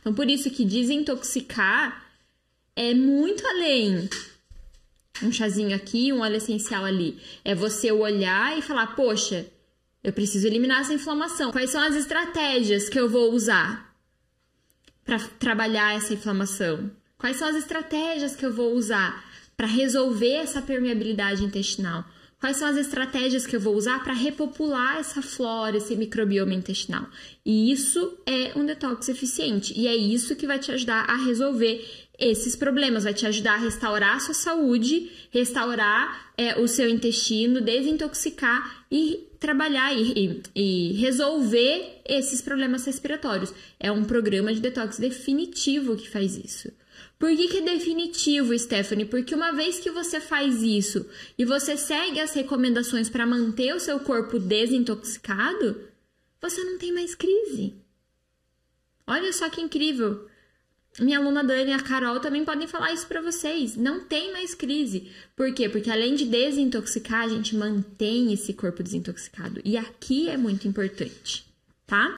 Então, por isso que desintoxicar é muito além. Um chazinho aqui, um óleo essencial ali. É você olhar e falar, poxa, eu preciso eliminar essa inflamação. Quais são as estratégias que eu vou usar para trabalhar essa inflamação? Quais são as estratégias que eu vou usar para resolver essa permeabilidade intestinal? Quais são as estratégias que eu vou usar para repopular essa flora, esse microbioma intestinal? E isso é um detox eficiente. E é isso que vai te ajudar a resolver esses problemas, vai te ajudar a restaurar a sua saúde, restaurar é, o seu intestino, desintoxicar e trabalhar e, e, e, resolver esses problemas respiratórios. É um programa de detox definitivo que faz isso. Por que, que é definitivo, Stephanie? Porque uma vez que você faz isso e você segue as recomendações para manter o seu corpo desintoxicado, você não tem mais crise. Olha só que incrível. Minha aluna Dani e a Carol também podem falar isso para vocês. Não tem mais crise. Por quê? Porque além de desintoxicar, a gente mantém esse corpo desintoxicado. E aqui é muito importante, tá?